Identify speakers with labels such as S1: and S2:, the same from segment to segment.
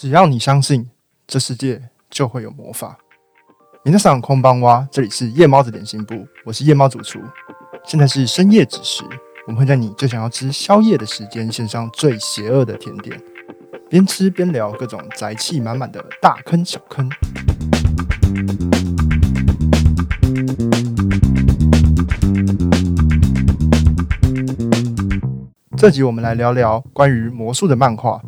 S1: 只要你相信，这世界就会有魔法。皆さん空邦蛙，这里是夜猫子点心部，我是夜猫主厨。现在是深夜子时，我们会在你最想要吃宵夜的时间，献上最邪恶的甜点，边吃边聊各种宅气满满的大坑小坑。这集我们来聊聊关于魔术的漫画。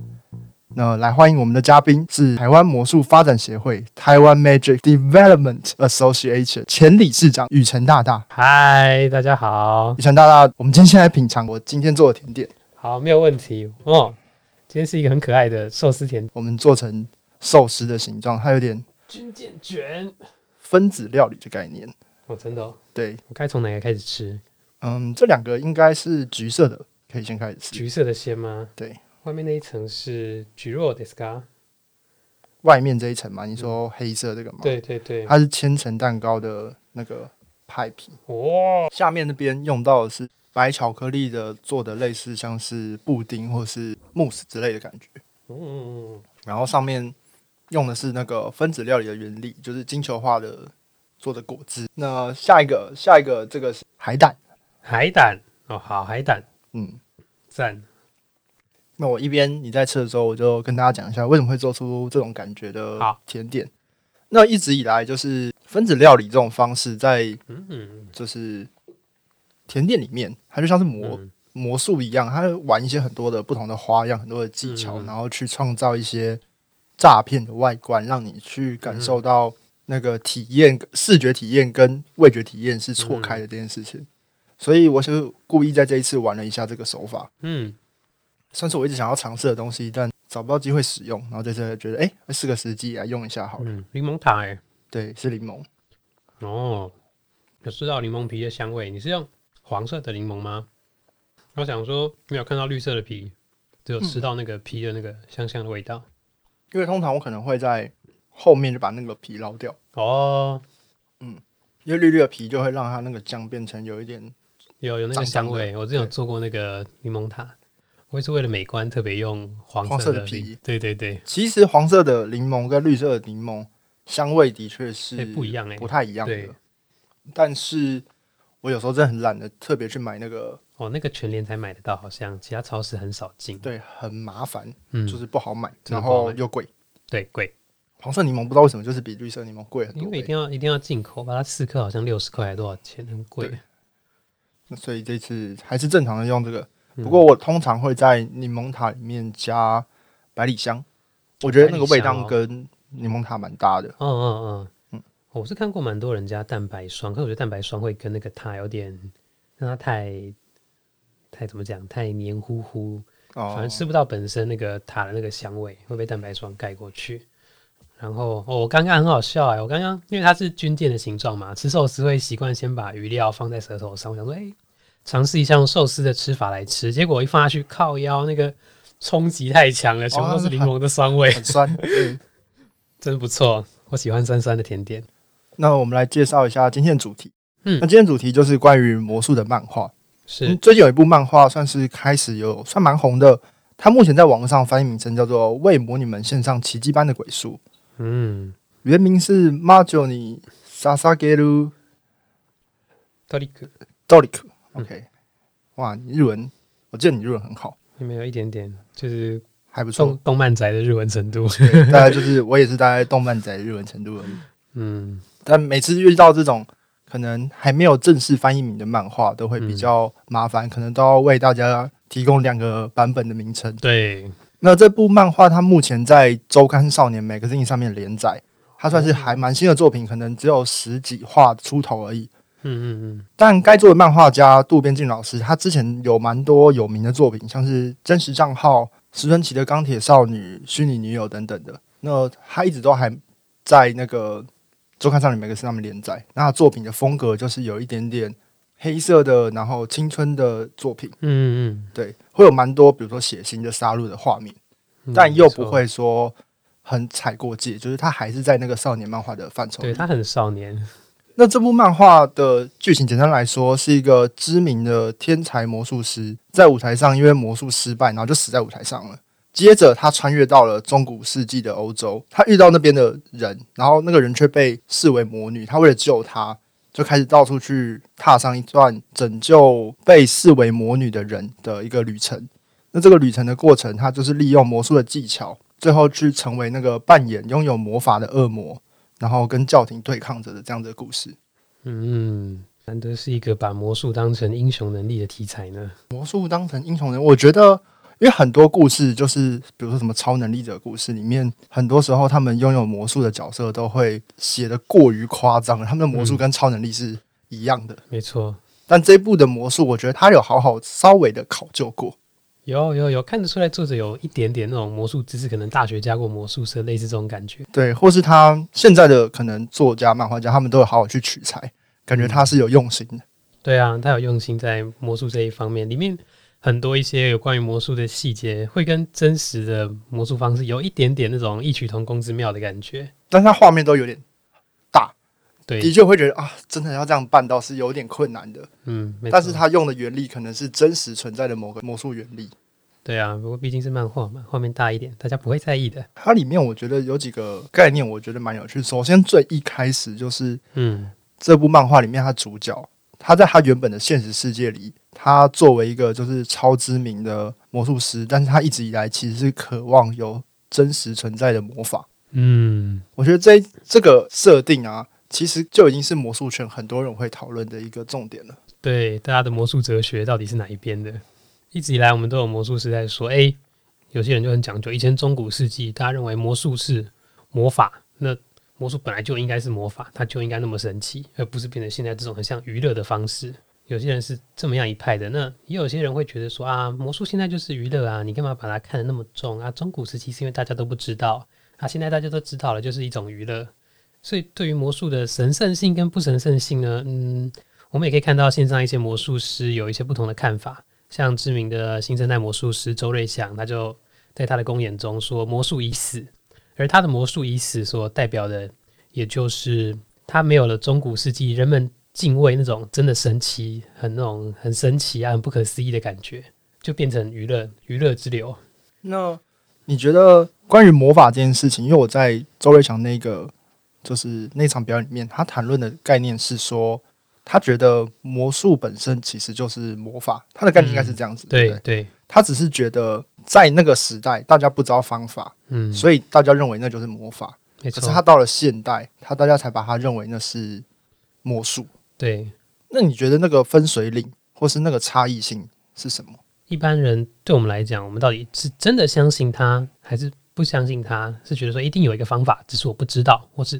S1: 那来欢迎我们的嘉宾是台湾魔术发展协会台湾 Magic Development Association 前理事长雨辰大大。
S2: 嗨，大家好。
S1: 雨辰大大，我们今天先来品尝我今天做的甜点。
S2: 好，没有问题哦。今天是一个很可爱的寿司甜，
S1: 我们做成寿司的形状，它有点
S2: 军舰卷
S1: 分子料理的概念。
S2: 哦，真的？
S1: 对，
S2: 我该从哪个开始吃？
S1: 嗯，这两个应该是橘色的，可以先开始吃。
S2: 橘色的先吗？
S1: 对。
S2: 外面那一层是橘肉 d i s c a
S1: 外面这一层嘛？你说黑色这个吗？
S2: 对对对，
S1: 它是千层蛋糕的那个派皮。哇！下面那边用到的是白巧克力的做的，类似像是布丁或是慕斯之类的感觉。嗯嗯嗯。然后上面用的是那个分子料理的原理，就是金球化的做的果汁。那下一个，下一个这个是海胆。
S2: 海胆哦，好海胆，嗯，赞。
S1: 那我一边你在吃的时候，我就跟大家讲一下为什么会做出这种感觉的甜点。那一直以来就是分子料理这种方式，在就是甜点里面，它就像是魔魔术一样，它玩一些很多的不同的花样、很多的技巧，然后去创造一些诈骗的外观，让你去感受到那个体验、视觉体验跟味觉体验是错开的这件事情。所以我就故意在这一次玩了一下这个手法。嗯。算是我一直想要尝试的东西，但找不到机会使用，然后这次觉得，哎，是个时机来用一下好了。嗯，
S2: 柠檬塔，哎，
S1: 对，是柠檬。
S2: 哦，有吃到柠檬皮的香味。你是用黄色的柠檬吗？我想说，没有看到绿色的皮，只有吃到那个皮的那个香香的味道。
S1: 因为通常我可能会在后面就把那个皮捞掉。哦，嗯，因为绿绿的皮就会让它那个酱变成有一点
S2: 有有那个香味。我之前有做过那个柠檬塔。我也是为了美观，特别用黄色的皮。对对对，
S1: 其实黄色的柠檬跟绿色的柠檬香味的确是
S2: 不一样哎，
S1: 不太一样的。但是我有时候真的很懒得特别去买那个
S2: 哦，那个全联才买得到，好像其他超市很少进。
S1: 对，很麻烦，嗯，就是不好买，然后又贵。
S2: 对，贵。
S1: 黄色柠檬不知道为什么就是比绿色柠檬贵很多，
S2: 因为一定要一定要进口，把它四克好像六十块还多少钱，很贵。
S1: 那所以这次还是正常的用这个。不过我通常会在柠檬塔里面加百里香，我觉得那个味道跟柠檬塔蛮搭的。嗯嗯
S2: 嗯嗯，我是看过蛮多人加蛋白霜，可是我觉得蛋白霜会跟那个塔有点让它太太怎么讲，太黏糊糊，反正吃不到本身那个塔的那个香味，会被蛋白霜盖过去。然后哦，我刚刚很好笑哎，我刚刚因为它是军舰的形状嘛，吃寿司会习惯先把鱼料放在舌头上，我想说哎。尝试一下用寿司的吃法来吃，结果一放下去，靠腰那个冲击太强了，全部都是柠檬的酸味，
S1: 很酸，
S2: 真不错，我喜欢酸酸的甜点。
S1: 那我们来介绍一下今天的主题。嗯，那今天主题就是关于魔术的漫画。
S2: 是
S1: 最近有一部漫画算是开始有算蛮红的，它目前在网络上翻译名称叫做《为魔女们献上奇迹般的鬼术》。嗯，原名是《马九尼萨萨格鲁
S2: 多里克
S1: 多里克》。OK，哇，你日文，我记得你日文很好，
S2: 没有一点点，就是
S1: 还不错，
S2: 动漫宅的日文程度，
S1: 大概就是我也是大概动漫宅的日文程度而已。嗯，但每次遇到这种可能还没有正式翻译名的漫画，都会比较麻烦，可能都要为大家提供两个版本的名称。
S2: 对，
S1: 那这部漫画它目前在周刊少年 Magazine 上面连载，它算是还蛮新的作品，可能只有十几话出头而已。嗯嗯嗯，但该作的漫画家渡边静老师，他之前有蛮多有名的作品，像是真实账号、石村奇的钢铁少女、虚拟女友等等的。那他一直都还在那个周刊上面每个上面连载。那作品的风格就是有一点点黑色的，然后青春的作品。嗯嗯，对，会有蛮多比如说血腥的杀戮的画面，但又不会说很踩过界，就是他还是在那个少年漫画的范畴。
S2: 对他很少年。
S1: 那这部漫画的剧情，简单来说，是一个知名的天才魔术师在舞台上，因为魔术失败，然后就死在舞台上了。接着他穿越到了中古世纪的欧洲，他遇到那边的人，然后那个人却被视为魔女，他为了救他，就开始到处去踏上一段拯救被视为魔女的人的一个旅程。那这个旅程的过程，他就是利用魔术的技巧，最后去成为那个扮演拥有魔法的恶魔，然后跟教廷对抗着的这样的故事。
S2: 嗯。难得是一个把魔术当成英雄能力的题材呢。
S1: 魔术当成英雄能，我觉得，因为很多故事就是，比如说什么超能力者故事里面，很多时候他们拥有魔术的角色都会写的过于夸张了。他们的魔术跟超能力是一样的，
S2: 没错。
S1: 但这部的魔术，我觉得他有好好稍微的考究过，
S2: 有有有看得出来，作者有一点点那种魔术知识，可能大学加过魔术社，类似这种感觉。
S1: 对，或是他现在的可能作家、漫画家，他们都有好好去取材。感觉他是有用心的，
S2: 对啊，他有用心在魔术这一方面，里面很多一些有关于魔术的细节，会跟真实的魔术方式有一点点那种异曲同工之妙的感觉。
S1: 但是他画面都有点大，
S2: 对，
S1: 的确会觉得啊，真的要这样办到是有点困难的。嗯，但是他用的原理可能是真实存在的某个魔术原理。
S2: 对啊，不过毕竟是漫画嘛，画面大一点，大家不会在意的。
S1: 它里面我觉得有几个概念，我觉得蛮有趣。首先最一开始就是，嗯。这部漫画里面，他主角他在他原本的现实世界里，他作为一个就是超知名的魔术师，但是他一直以来其实是渴望有真实存在的魔法。嗯，我觉得这这个设定啊，其实就已经是魔术圈很多人会讨论的一个重点了。
S2: 对，大家的魔术哲学到底是哪一边的？一直以来，我们都有魔术师在说，哎，有些人就很讲究。以前中古世纪，大家认为魔术是魔法，那。魔术本来就应该是魔法，它就应该那么神奇，而不是变成现在这种很像娱乐的方式。有些人是这么样一派的，那也有些人会觉得说啊，魔术现在就是娱乐啊，你干嘛把它看得那么重啊？中古时期是因为大家都不知道啊，现在大家都知道了，就是一种娱乐。所以对于魔术的神圣性跟不神圣性呢，嗯，我们也可以看到线上一些魔术师有一些不同的看法。像知名的新生代魔术师周瑞祥，他就在他的公演中说，魔术已死。而他的魔术已死，所代表的，也就是他没有了中古世纪人们敬畏那种真的神奇、很那种很神奇啊、很不可思议的感觉，就变成娱乐娱乐之流。
S1: 那你觉得关于魔法这件事情？因为我在周瑞祥那个就是那场表演里面，他谈论的概念是说，他觉得魔术本身其实就是魔法，他的概念应该是这样子。对
S2: 对。
S1: 他只是觉得在那个时代，大家不知道方法，嗯，所以大家认为那就是魔法。可是他到了现代，他大家才把他认为那是魔术。
S2: 对，
S1: 那你觉得那个分水岭或是那个差异性是什么？
S2: 一般人对我们来讲，我们到底是真的相信他，还是不相信他？是觉得说一定有一个方法，只是我不知道，或是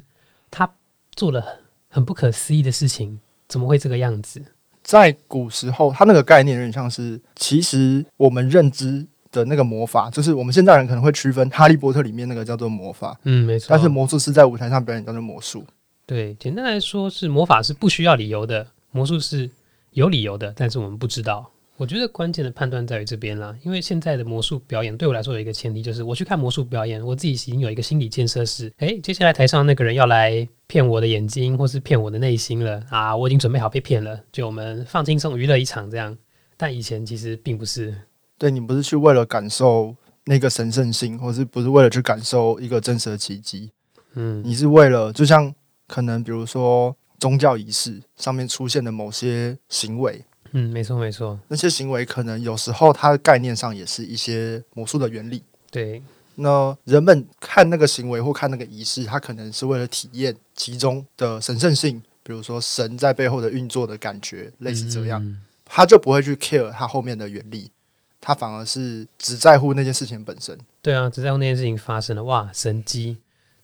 S2: 他做了很不可思议的事情，怎么会这个样子？
S1: 在古时候，他那个概念有点像是，其实我们认知的那个魔法，就是我们现在人可能会区分《哈利波特》里面那个叫做魔法，
S2: 嗯，没错。
S1: 但是魔术师在舞台上表演叫做魔术。
S2: 对，简单来说是魔法是不需要理由的，魔术是有理由的，但是我们不知道。我觉得关键的判断在于这边啦，因为现在的魔术表演对我来说有一个前提，就是我去看魔术表演，我自己已经有一个心理建设是，诶，接下来台上那个人要来骗我的眼睛，或是骗我的内心了啊，我已经准备好被骗了，就我们放轻松娱乐一场这样。但以前其实并不是，
S1: 对你不是去为了感受那个神圣性，或是不是为了去感受一个真实的奇迹，嗯，你是为了就像可能比如说宗教仪式上面出现的某些行为。
S2: 嗯，没错没错，
S1: 那些行为可能有时候它的概念上也是一些魔术的原理。
S2: 对，
S1: 那人们看那个行为或看那个仪式，他可能是为了体验其中的神圣性，比如说神在背后的运作的感觉，类似这样，他就不会去 care 他后面的原理，他反而是只在乎那件事情本身。
S2: 对啊，只在乎那件事情发生了，哇，神机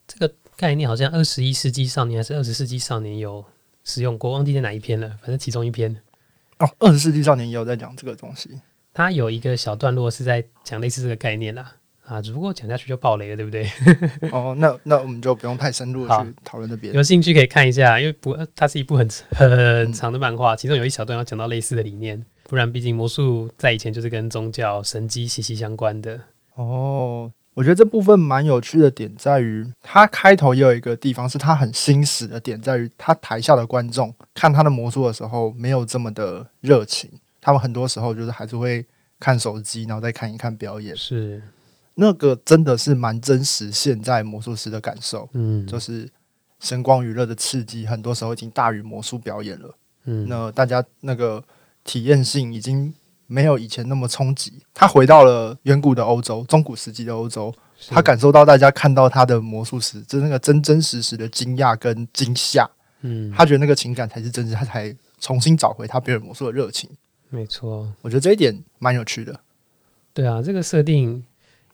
S2: 这个概念好像二十一世纪少年还是二十世纪少年有使用过，忘记在哪一篇了，反正其中一篇。
S1: 哦，二十世纪少年也有在讲这个东西。
S2: 他有一个小段落是在讲类似这个概念啦，啊，只不过讲下去就爆雷了，对不对？
S1: 哦，那那我们就不用太深入去讨论那边。
S2: 有兴趣可以看一下，因为不，它是一部很很长的漫画，其中有一小段要讲到类似的理念。不然，毕竟魔术在以前就是跟宗教神机息息相关的。
S1: 哦。我觉得这部分蛮有趣的点在于，他开头也有一个地方是他很心死的点在于，他台下的观众看他的魔术的时候没有这么的热情，他们很多时候就是还是会看手机，然后再看一看表演。
S2: 是，
S1: 那个真的是蛮真实，现在魔术师的感受，嗯，就是声光娱乐的刺激，很多时候已经大于魔术表演了。嗯，那大家那个体验性已经没有以前那么冲击。他回到了远古的欧洲，中古时期的欧洲，他感受到大家看到他的魔术师，就那个真真实实的惊讶跟惊吓。嗯，他觉得那个情感才是真实，他才重新找回他表演魔术的热情。
S2: 没错，
S1: 我觉得这一点蛮有趣的。
S2: 对啊，这个设定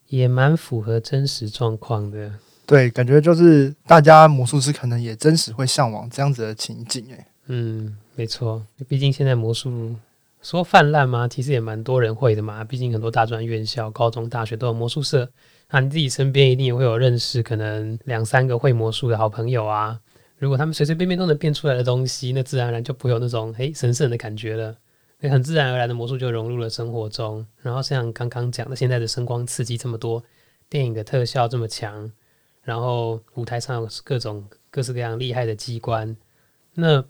S2: 也蛮符合真实状况的。
S1: 对，感觉就是大家魔术师可能也真实会向往这样子的情景。诶，
S2: 嗯。没错，毕竟现在魔术说泛滥吗？其实也蛮多人会的嘛。毕竟很多大专院校、高中、大学都有魔术社，那你自己身边一定也会有认识可能两三个会魔术的好朋友啊。如果他们随随便便都能变出来的东西，那自然而然就不会有那种嘿神圣的感觉了。那很自然而然的魔术就融入了生活中。然后像刚刚讲的，现在的声光刺激这么多，电影的特效这么强，然后舞台上有各种各式各样厉害的机关，那。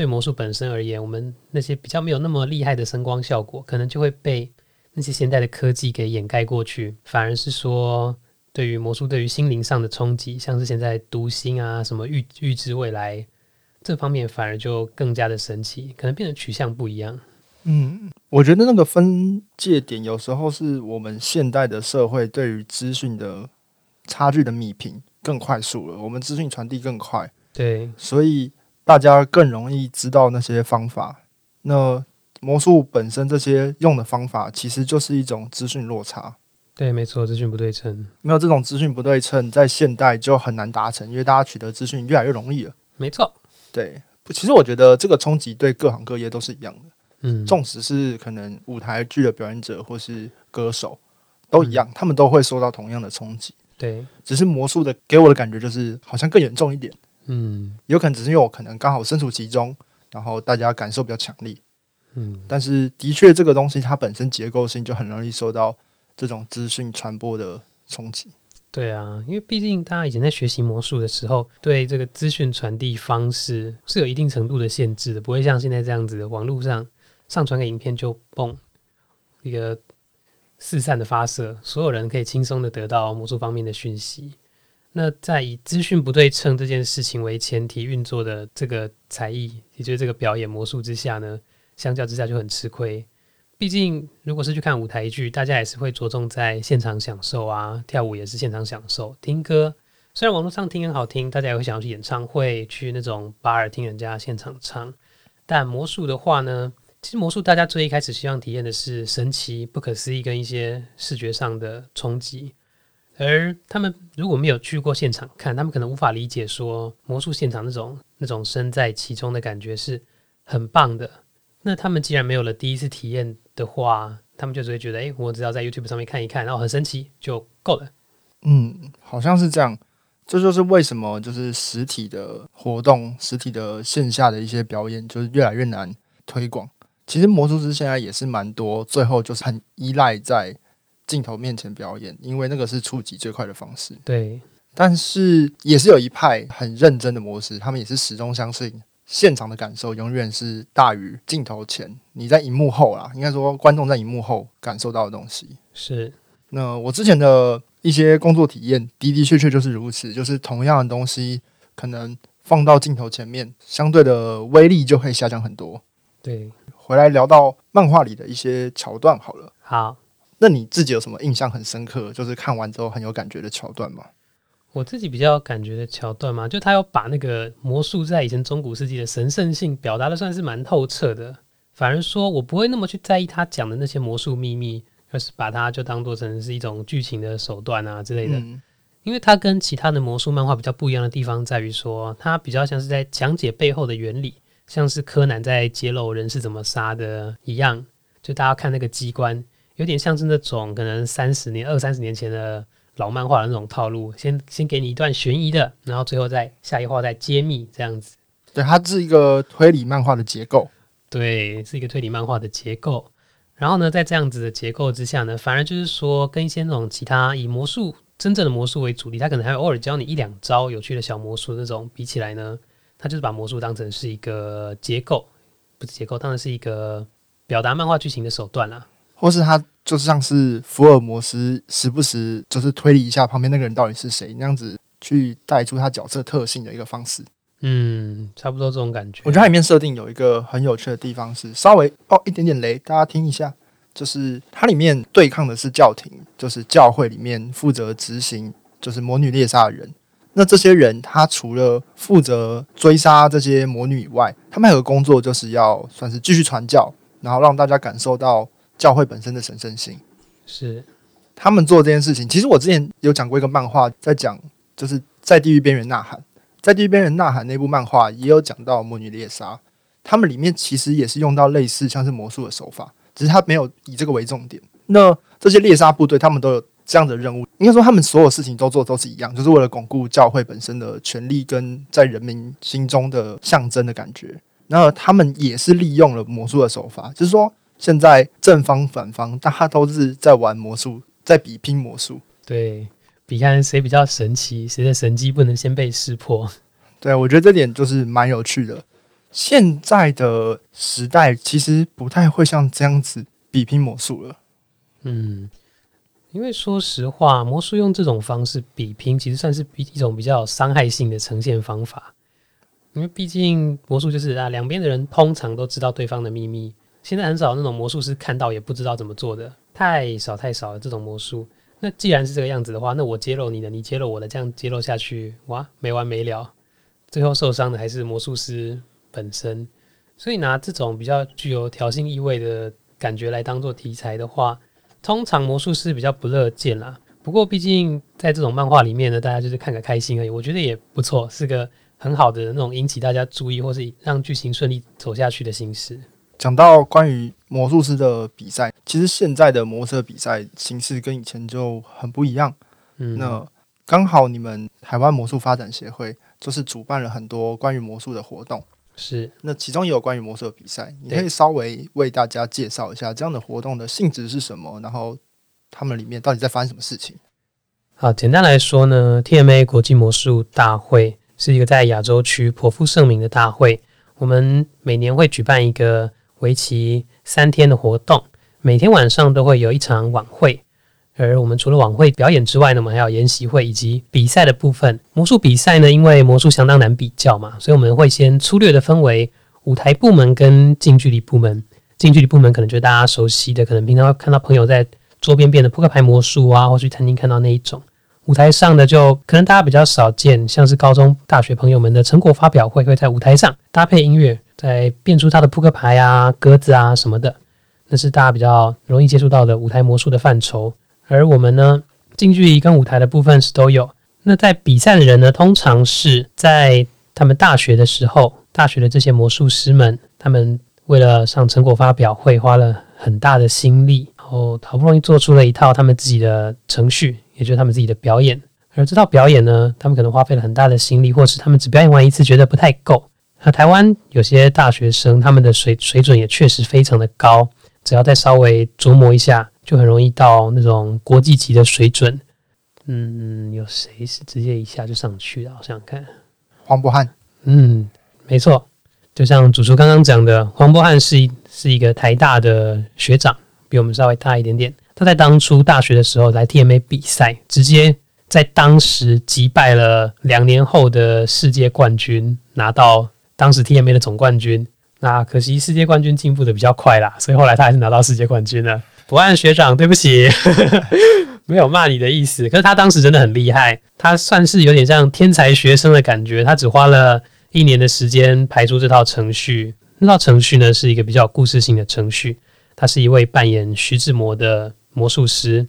S2: 对魔术本身而言，我们那些比较没有那么厉害的声光效果，可能就会被那些现代的科技给掩盖过去。反而是说，对于魔术对于心灵上的冲击，像是现在读心啊、什么预预知未来这方面，反而就更加的神奇，可能变得取向不一样。
S1: 嗯，我觉得那个分界点有时候是我们现代的社会对于资讯的差距的弭平更快速了，我们资讯传递更快，
S2: 对，
S1: 所以。大家更容易知道那些方法。那魔术本身这些用的方法，其实就是一种资讯落差。
S2: 对，没错，资讯不对称。
S1: 没有这种资讯不对称，在现代就很难达成，因为大家取得资讯越来越容易了。
S2: 没错，
S1: 对。其实我觉得这个冲击对各行各业都是一样的。嗯，纵使是可能舞台剧的表演者或是歌手，都一样，他们都会受到同样的冲击。
S2: 对，
S1: 只是魔术的给我的感觉就是好像更严重一点。嗯，有可能只是因为我可能刚好身处其中，然后大家感受比较强烈。嗯，但是的确，这个东西它本身结构性就很容易受到这种资讯传播的冲击。
S2: 对啊，因为毕竟大家以前在学习魔术的时候，对这个资讯传递方式是有一定程度的限制的，不会像现在这样子，网络上上传个影片就嘣一个四散的发射，所有人可以轻松的得到魔术方面的讯息。那在以资讯不对称这件事情为前提运作的这个才艺，也就是这个表演魔术之下呢，相较之下就很吃亏。毕竟，如果是去看舞台剧，大家也是会着重在现场享受啊，跳舞也是现场享受，听歌虽然网络上听很好听，大家也会想要去演唱会，去那种巴尔听人家现场唱。但魔术的话呢，其实魔术大家最一开始希望体验的是神奇、不可思议跟一些视觉上的冲击。而他们如果没有去过现场看，他们可能无法理解说魔术现场那种那种身在其中的感觉是很棒的。那他们既然没有了第一次体验的话，他们就只会觉得，哎，我只要在 YouTube 上面看一看，然后很神奇就够了。
S1: 嗯，好像是这样。这就是为什么就是实体的活动、实体的线下的一些表演，就是越来越难推广。其实魔术师现在也是蛮多，最后就是很依赖在。镜头面前表演，因为那个是触及最快的方式。
S2: 对，
S1: 但是也是有一派很认真的模式，他们也是始终相信现场的感受永远是大于镜头前。你在荧幕后啦，应该说观众在荧幕后感受到的东西
S2: 是。
S1: 那我之前的一些工作体验的的确确就是如此，就是同样的东西，可能放到镜头前面，相对的威力就会下降很多。
S2: 对，
S1: 回来聊到漫画里的一些桥段好了。
S2: 好。
S1: 那你自己有什么印象很深刻，就是看完之后很有感觉的桥段吗？
S2: 我自己比较感觉的桥段嘛，就他要把那个魔术在以前中古世纪的神圣性表达的算是蛮透彻的。反而说我不会那么去在意他讲的那些魔术秘密，而是把它就当做成是一种剧情的手段啊之类的。因为它跟其他的魔术漫画比较不一样的地方在于说，它比较像是在讲解背后的原理，像是柯南在揭露人是怎么杀的一样。就大家看那个机关。有点像是那种可能三十年、二三十年前的老漫画的那种套路，先先给你一段悬疑的，然后最后再下一话再揭秘这样子。
S1: 对，它是一个推理漫画的结构。
S2: 对，是一个推理漫画的结构。然后呢，在这样子的结构之下呢，反而就是说，跟一些那种其他以魔术真正的魔术为主力，他可能还偶尔教你一两招有趣的小魔术那种，比起来呢，他就是把魔术当成是一个结构，不是结构，当然是一个表达漫画剧情的手段啦。
S1: 或是他就像是福尔摩斯，时不时就是推理一下旁边那个人到底是谁，那样子去带出他角色特性的一个方式。
S2: 嗯，差不多这种感觉。
S1: 我觉得它里面设定有一个很有趣的地方是，稍微哦一点点雷，大家听一下，就是它里面对抗的是教廷，就是教会里面负责执行就是魔女猎杀的人。那这些人，他除了负责追杀这些魔女以外，他们还有个工作，就是要算是继续传教，然后让大家感受到教会本身的神圣性。
S2: 是
S1: 他们做这件事情。其实我之前有讲过一个漫画，在讲就是在地狱边缘呐喊，在地狱边缘呐喊那部漫画也有讲到魔女猎杀，他们里面其实也是用到类似像是魔术的手法，只是他没有以这个为重点。那这些猎杀部队，他们都有。这样的任务，应该说他们所有事情都做都是一样，就是为了巩固教会本身的权力跟在人民心中的象征的感觉。然他们也是利用了魔术的手法，就是说现在正方反方大家都是在玩魔术，在比拼魔术，
S2: 对比看谁比较神奇，谁的神机不能先被识破。
S1: 对，我觉得这点就是蛮有趣的。现在的时代其实不太会像这样子比拼魔术了。嗯。
S2: 因为说实话，魔术用这种方式比拼，其实算是比一种比较伤害性的呈现方法。因为毕竟魔术就是啊，两边的人通常都知道对方的秘密。现在很少那种魔术师看到也不知道怎么做的，太少太少了。这种魔术，那既然是这个样子的话，那我揭露你的，你揭露我的，这样揭露下去，哇，没完没了。最后受伤的还是魔术师本身。所以拿这种比较具有挑衅意味的感觉来当做题材的话。通常魔术师比较不乐见啦，不过毕竟在这种漫画里面呢，大家就是看个开心而已，我觉得也不错，是个很好的那种引起大家注意或是让剧情顺利走下去的形式。
S1: 讲到关于魔术师的比赛，其实现在的魔术比赛形式跟以前就很不一样。嗯，那刚好你们台湾魔术发展协会就是主办了很多关于魔术的活动。
S2: 是，
S1: 那其中也有关于魔术的比赛，你可以稍微为大家介绍一下这样的活动的性质是什么，然后他们里面到底在发生什么事情？
S2: 好，简单来说呢，TMA 国际魔术大会是一个在亚洲区颇负盛名的大会，我们每年会举办一个为期三天的活动，每天晚上都会有一场晚会。而我们除了晚会表演之外呢，我们还有研习会以及比赛的部分。魔术比赛呢，因为魔术相当难比较嘛，所以我们会先粗略的分为舞台部门跟近距离部门。近距离部门可能就是大家熟悉的，可能平常会看到朋友在桌边变的扑克牌魔术啊，或去餐厅看到那一种。舞台上的就可能大家比较少见，像是高中、大学朋友们的成果发表会，会在舞台上搭配音乐，在变出他的扑克牌啊、鸽子啊什么的，那是大家比较容易接触到的舞台魔术的范畴。而我们呢，近距离跟舞台的部分是都有。那在比赛的人呢，通常是在他们大学的时候，大学的这些魔术师们，他们为了上成果发表会，花了很大的心力，然后好不容易做出了一套他们自己的程序，也就是他们自己的表演。而这套表演呢，他们可能花费了很大的心力，或是他们只表演完一次觉得不太够。那台湾有些大学生，他们的水水准也确实非常的高，只要再稍微琢磨一下。就很容易到那种国际级的水准。嗯，有谁是直接一下就上去的？我想想看，
S1: 黄渤汉。
S2: 嗯，没错，就像主厨刚刚讲的，黄渤汉是一是一个台大的学长，比我们稍微大一点点。他在当初大学的时候来 TMA 比赛，直接在当时击败了两年后的世界冠军，拿到当时 TMA 的总冠军。那可惜世界冠军进步的比较快啦，所以后来他还是拿到世界冠军了。不按学长，对不起，没有骂你的意思。可是他当时真的很厉害，他算是有点像天才学生的感觉。他只花了一年的时间排出这套程序，那套程序呢是一个比较故事性的程序。他是一位扮演徐志摩的魔术师，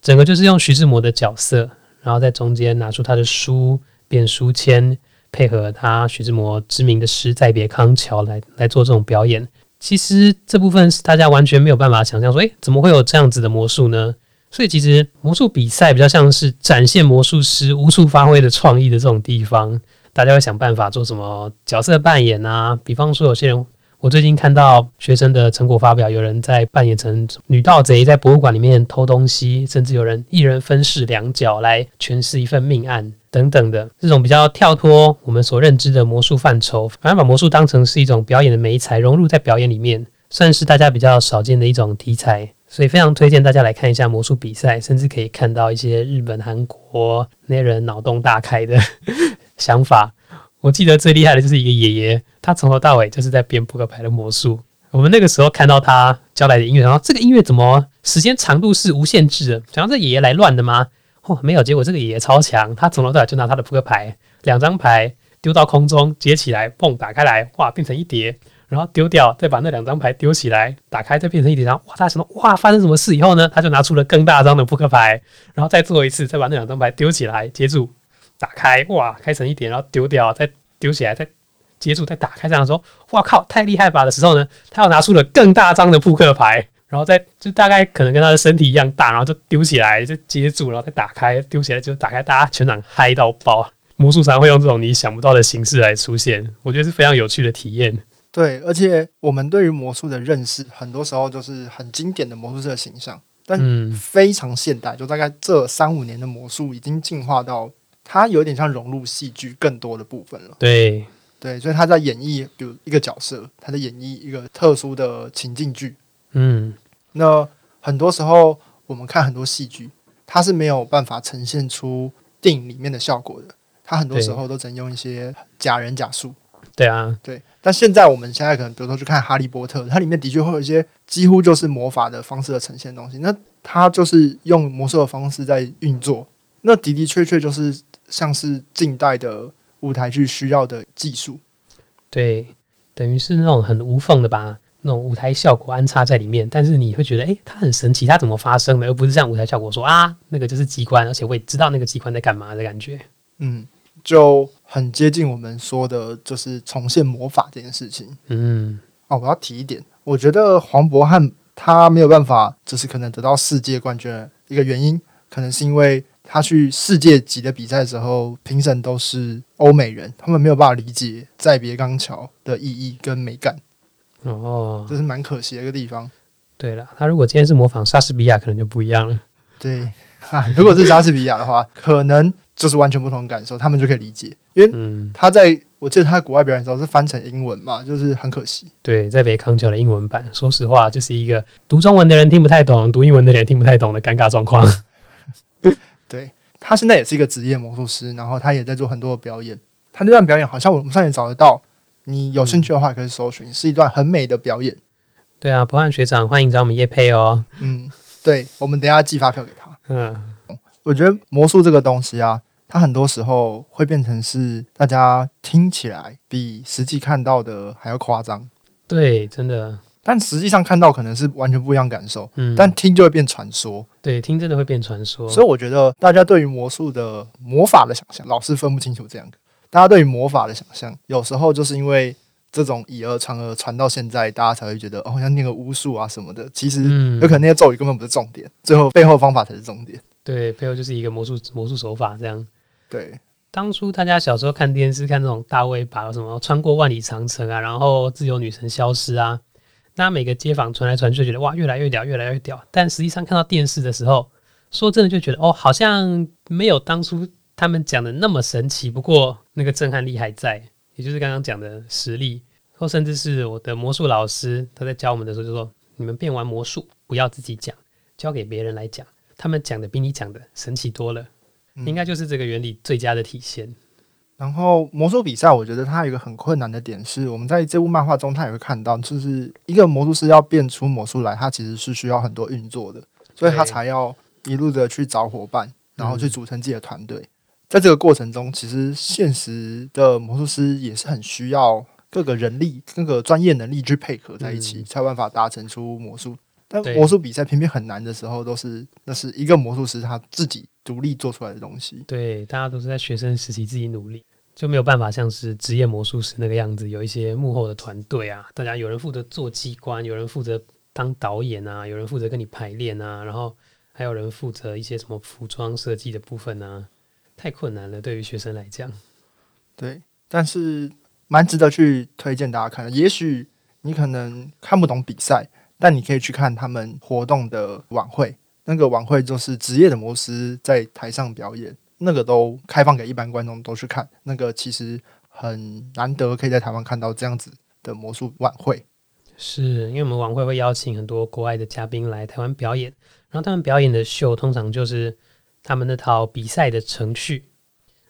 S2: 整个就是用徐志摩的角色，然后在中间拿出他的书变书签，配合他徐志摩知名的诗《再别康桥》来来做这种表演。其实这部分是大家完全没有办法想象，说诶怎么会有这样子的魔术呢？所以其实魔术比赛比较像是展现魔术师无处发挥的创意的这种地方，大家会想办法做什么角色扮演啊？比方说有些人，我最近看到学生的成果发表，有人在扮演成女盗贼，在博物馆里面偷东西，甚至有人一人分饰两角来诠释一份命案。等等的这种比较跳脱我们所认知的魔术范畴，反而把魔术当成是一种表演的美材，融入在表演里面，算是大家比较少见的一种题材。所以非常推荐大家来看一下魔术比赛，甚至可以看到一些日本、韩国那些人脑洞大开的 想法。我记得最厉害的就是一个爷爷，他从头到尾就是在编扑克牌的魔术。我们那个时候看到他交来的音乐，然后这个音乐怎么时间长度是无限制的？想要这爷爷来乱的吗？哦，没有，结果这个爷爷超强，他从头到尾就拿他的扑克牌，两张牌丢到空中，接起来，嘣，打开来，哇，变成一叠，然后丢掉，再把那两张牌丢起来，打开，再变成一叠，然后哇，他什么？哇，发生什么事以后呢？他就拿出了更大张的扑克牌，然后再做一次，再把那两张牌丢起来，接住，打开，哇，开成一点，然后丢掉，再丢起来，再。接住再打开，这样说，哇靠，太厉害吧的时候呢，他又拿出了更大张的扑克牌，然后再就大概可能跟他的身体一样大，然后就丢起来，就接住，然后再打开，丢起来就打开，大家全场嗨到爆。魔术常会用这种你想不到的形式来出现，我觉得是非常有趣的体验。
S1: 对，而且我们对于魔术的认识，很多时候就是很经典的魔术师的形象，但非常现代，就大概这三五年的魔术已经进化到它有点像融入戏剧更多的部分了。
S2: 对。
S1: 对，所以他在演绎，比如一个角色，他在演绎一个特殊的情境剧。
S2: 嗯，
S1: 那很多时候我们看很多戏剧，它是没有办法呈现出电影里面的效果的。它很多时候都只能用一些假人假术。
S2: 对啊，
S1: 对。但现在我们现在可能，比如说去看《哈利波特》，它里面的确会有一些几乎就是魔法的方式的呈现东西。那它就是用魔术的方式在运作。那的的确确就是像是近代的。舞台剧需要的技术，
S2: 对，等于是那种很无缝的把那种舞台效果安插在里面，但是你会觉得，哎，它很神奇，它怎么发生的？而不是像舞台效果说啊，那个就是机关，而且我也知道那个机关在干嘛的感觉。
S1: 嗯，就很接近我们说的，就是重现魔法这件事情。
S2: 嗯，
S1: 哦，我要提一点，我觉得黄渤汉他没有办法，就是可能得到世界冠军的一个原因，可能是因为。他去世界级的比赛的时候，评审都是欧美人，他们没有办法理解再别钢桥的意义跟美感。
S2: 哦，
S1: 这是蛮可惜的一个地方。
S2: 对了，他如果今天是模仿莎士比亚，可能就不一样了。
S1: 对，啊，如果是莎士比亚的话，可能就是完全不同的感受，他们就可以理解。因为他在我记得他在国外表演的时候是翻成英文嘛，就是很可惜。
S2: 对，在北康桥的英文版，说实话，就是一个读中文的人听不太懂，读英文的人听不太懂的尴尬状况。
S1: 对他现在也是一个职业魔术师，然后他也在做很多的表演。他那段表演好像我们上也找得到，你有兴趣的话可以搜寻，是一段很美的表演。
S2: 对啊，博翰学长，欢迎找我们叶配
S1: 哦。嗯，对，我们等下寄发票给他。
S2: 嗯，
S1: 我觉得魔术这个东西啊，它很多时候会变成是大家听起来比实际看到的还要夸张。
S2: 对，真的。
S1: 但实际上看到可能是完全不一样感受，嗯，但听就会变传说，
S2: 对，听真的会变传说。
S1: 所以我觉得大家对于魔术的魔法的想象，老是分不清楚这样。大家对于魔法的想象，有时候就是因为这种以讹传讹传到现在，大家才会觉得哦，像念个巫术啊什么的，其实有可能那些咒语根本不是重点，最后背后方法才是重点。
S2: 对，背后就是一个魔术魔术手法这样。
S1: 对，
S2: 当初大家小时候看电视看那种大卫把什么穿过万里长城啊，然后自由女神消失啊。那每个街坊传来传去，觉得哇，越来越屌，越来越屌。但实际上看到电视的时候，说真的就觉得哦，好像没有当初他们讲的那么神奇。不过那个震撼力还在，也就是刚刚讲的实力，或甚至是我的魔术老师他在教我们的时候就说：你们变完魔术不要自己讲，交给别人来讲，他们讲的比你讲的神奇多了。应该就是这个原理最佳的体现。
S1: 然后魔术比赛，我觉得它有一个很困难的点是，我们在这部漫画中，他也会看到，就是一个魔术师要变出魔术来，他其实是需要很多运作的，所以他才要一路的去找伙伴，然后去组成自己的团队。在这个过程中，其实现实的魔术师也是很需要各个人力、各个专业能力去配合在一起，才有办法达成出魔术。但魔术比赛偏偏很难的时候，都是那是一个魔术师他自己独立做出来的东西。
S2: 对，大家都是在学生时期自己努力，就没有办法像是职业魔术师那个样子，有一些幕后的团队啊，大家有人负责做机关，有人负责当导演啊，有人负责跟你排练啊，然后还有人负责一些什么服装设计的部分啊，太困难了，对于学生来讲。
S1: 对，但是蛮值得去推荐大家看的。也许你可能看不懂比赛。但你可以去看他们活动的晚会，那个晚会就是职业的魔术师在台上表演，那个都开放给一般观众都去看。那个其实很难得可以在台湾看到这样子的魔术晚会。
S2: 是因为我们晚会会邀请很多国外的嘉宾来台湾表演，然后他们表演的秀通常就是他们那套比赛的程序，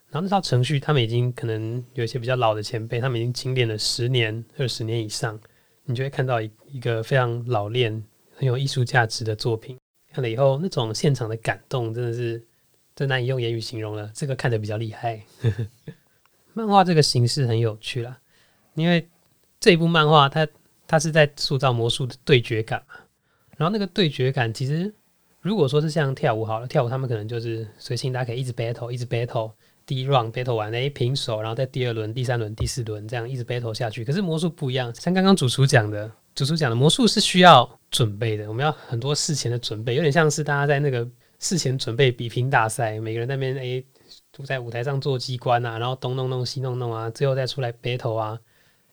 S2: 然后那套程序他们已经可能有一些比较老的前辈，他们已经精练了十年、二十年以上，你就会看到一一个非常老练、很有艺术价值的作品。看了以后，那种现场的感动真的是真难以用言语形容了。这个看的比较厉害，漫画这个形式很有趣啦，因为这一部漫画它。它是在塑造魔术的对决感嘛？然后那个对决感，其实如果说是像跳舞好了，跳舞他们可能就是随性，大家可以一直 battle，一直 battle，第一 round battle 完，哎，平手，然后在第二轮、第三轮、第四轮这样一直 battle 下去。可是魔术不一样，像刚刚主厨讲的，主厨讲的魔术是需要准备的，我们要很多事前的准备，有点像是大家在那个事前准备比拼大赛，每个人那边诶，都在舞台上做机关啊，然后东弄弄西弄弄啊，最后再出来 battle 啊。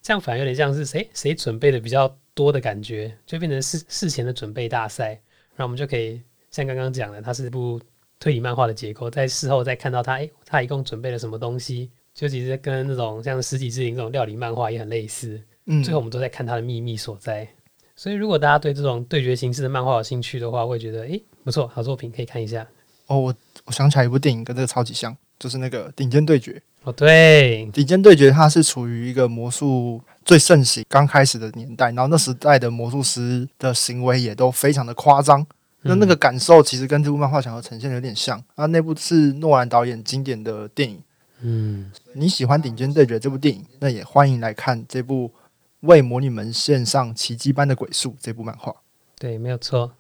S2: 这样反而有点像是谁谁准备的比较多的感觉，就变成事事前的准备大赛，然后我们就可以像刚刚讲的，它是部推理漫画的结构，在事后再看到他，诶，他一共准备了什么东西，就其实跟那种像《十几之灵》这种料理漫画也很类似。嗯，最后我们都在看它的秘密所在。所以如果大家对这种对决形式的漫画有兴趣的话，会觉得哎不错，好作品可以看一下。
S1: 哦，我我想起来一部电影跟这个超级像，就是那个《顶尖对决》。
S2: 哦，对，
S1: 顶尖对决，它是处于一个魔术最盛行刚开始的年代，然后那时代的魔术师的行为也都非常的夸张，那那个感受其实跟这部漫画想要呈现的有点像。啊，那部是诺兰导演经典的电影，嗯，你喜欢顶尖对决这部电影，那也欢迎来看这部为魔女们献上奇迹般的鬼术这部漫画。
S2: 对，没有错。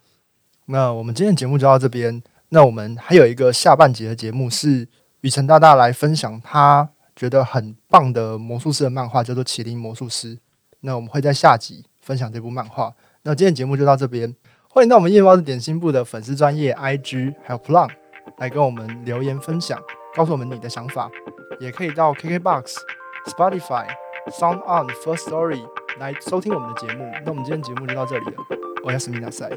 S1: 那我们今天的节目就到这边，那我们还有一个下半节的节目是。雨辰大大来分享他觉得很棒的魔术师的漫画，叫做《麒麟魔术师》。那我们会在下集分享这部漫画。那今天节目就到这边，欢迎到我们夜猫子点心部的粉丝专业 IG 还有 Plan 来跟我们留言分享，告诉我们你的想法。也可以到 KKBox、Spotify、Sound On、First Story 来收听我们的节目。那我们今天节目就到这里了，我是米纳赛。